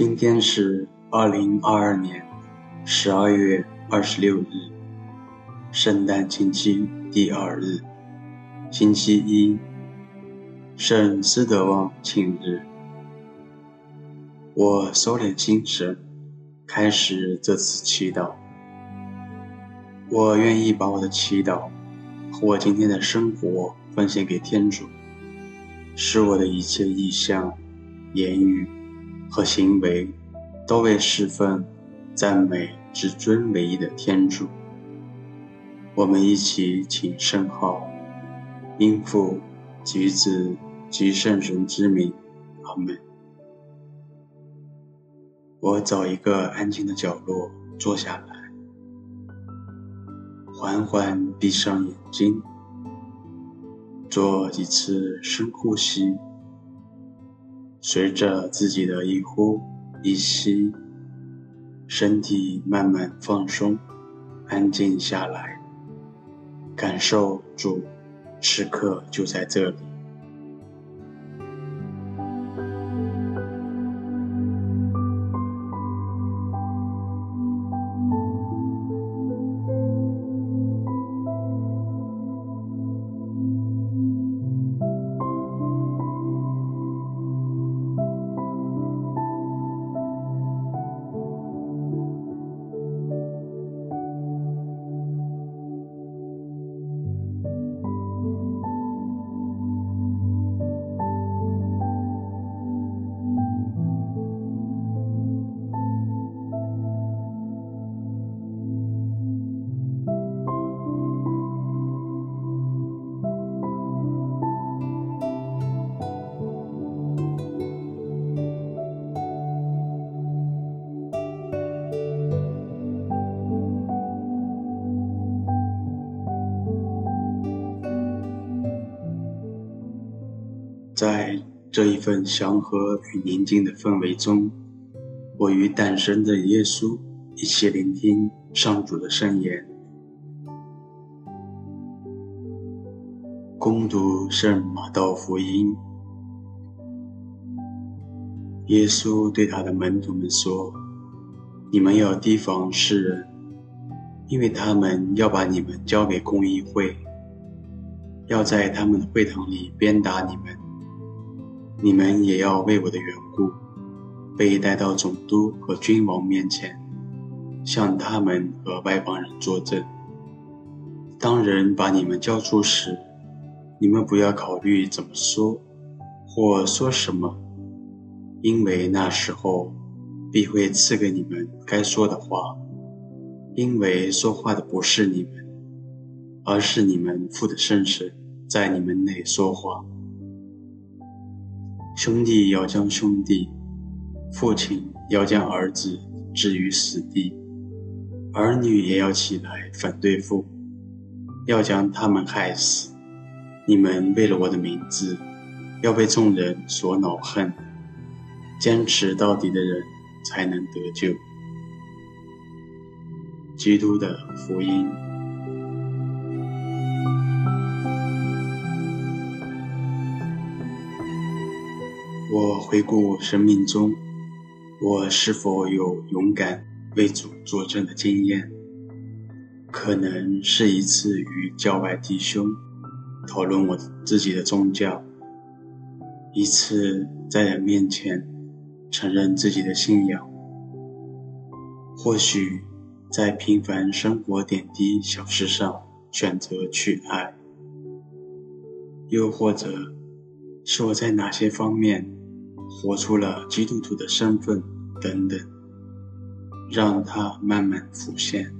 今天是二零二二年十二月二十六日，圣诞节期第二日，星期一，圣斯德旺庆日。我收敛心神，开始这次祈祷。我愿意把我的祈祷和我今天的生活奉献给天主，使我的一切意向、言语。和行为都为侍奉、赞美至尊唯一的天主。我们一起请圣号，应父及子及圣神之名，阿门。我找一个安静的角落坐下来，缓缓闭上眼睛，做几次深呼吸。随着自己的一呼一吸，身体慢慢放松，安静下来，感受主此刻就在这里。这一份祥和与宁静的氛围中，我与诞生的耶稣一起聆听上主的圣言。恭读圣马窦福音。耶稣对他的门徒们说：“你们要提防世人，因为他们要把你们交给公议会，要在他们的会堂里鞭打你们。”你们也要为我的缘故，被带到总督和君王面前，向他们和外邦人作证。当人把你们交出时，你们不要考虑怎么说，或说什么，因为那时候必会赐给你们该说的话。因为说话的不是你们，而是你们父的圣神在你们内说话。兄弟要将兄弟，父亲要将儿子置于死地，儿女也要起来反对父，要将他们害死。你们为了我的名字，要被众人所恼恨。坚持到底的人才能得救。基督的福音。我回顾生命中，我是否有勇敢为主作证的经验？可能是一次与教外弟兄讨论我自己的宗教，一次在人面前承认自己的信仰，或许在平凡生活点滴小事上选择去爱，又或者是我在哪些方面，活出了基督徒的身份，等等，让他慢慢浮现。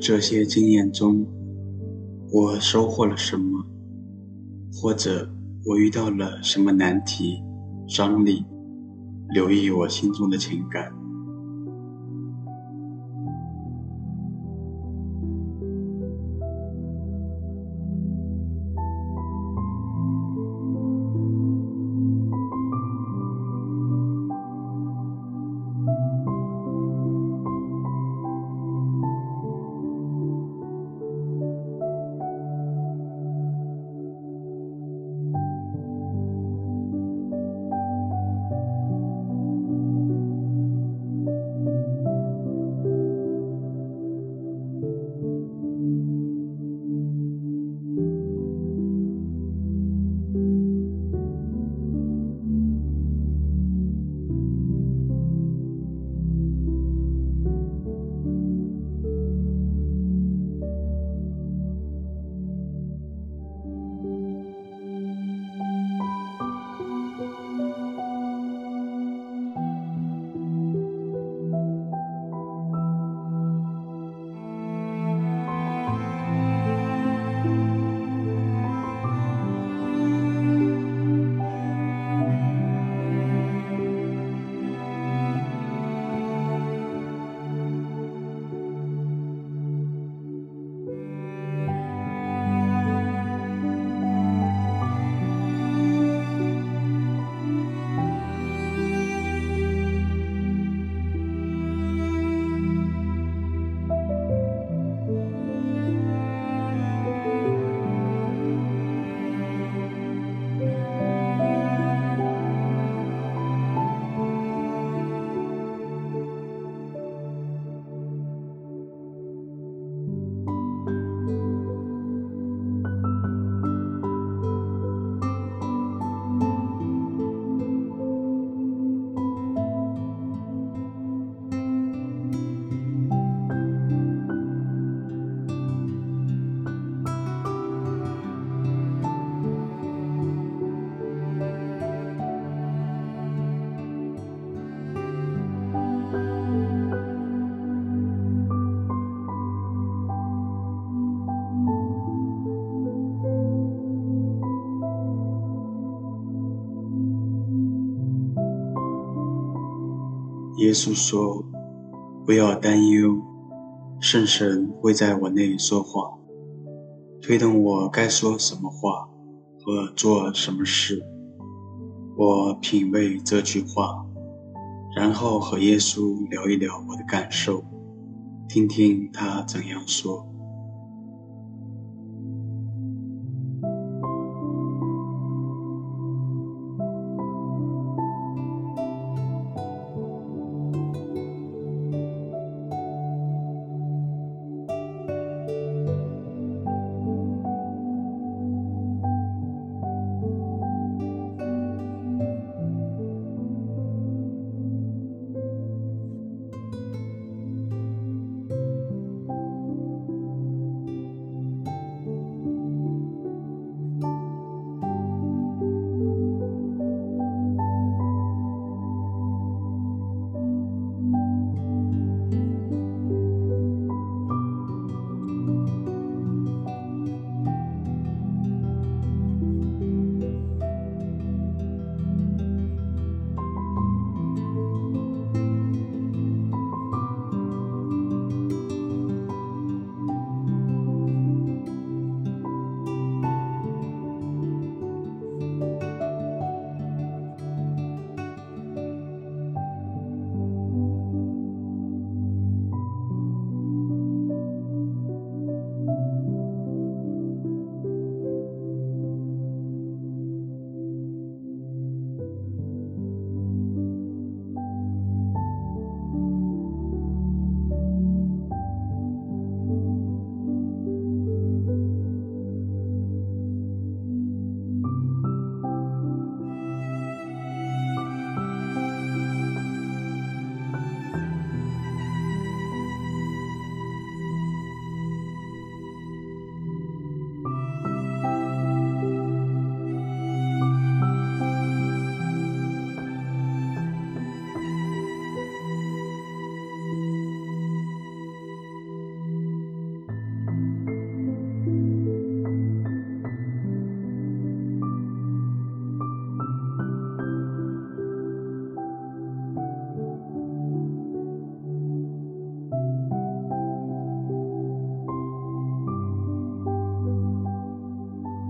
这些经验中，我收获了什么，或者我遇到了什么难题、张力？留意我心中的情感。耶稣说：“不要担忧，圣神会在我内说话，推动我该说什么话和做什么事。我品味这句话，然后和耶稣聊一聊我的感受，听听他怎样说。”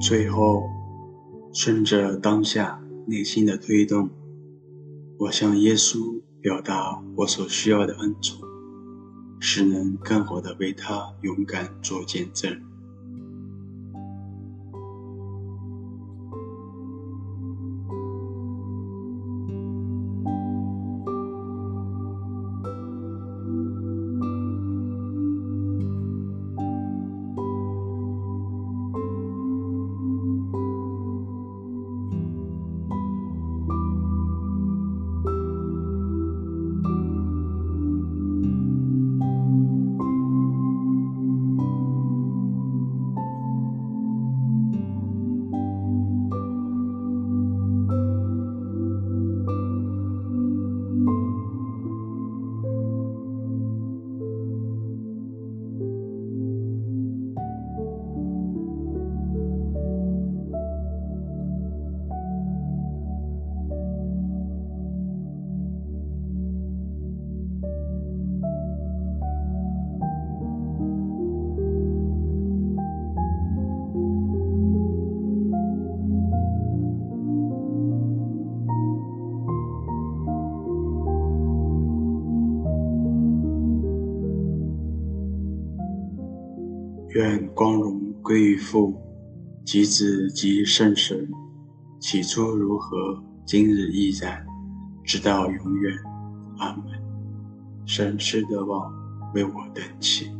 最后，顺着当下内心的推动，我向耶稣表达我所需要的恩宠，使能更好的为他勇敢做见证。愿光荣归于父、及子、及圣神，起初如何，今日亦然，直到永远。阿门。神施德旺为我等祈。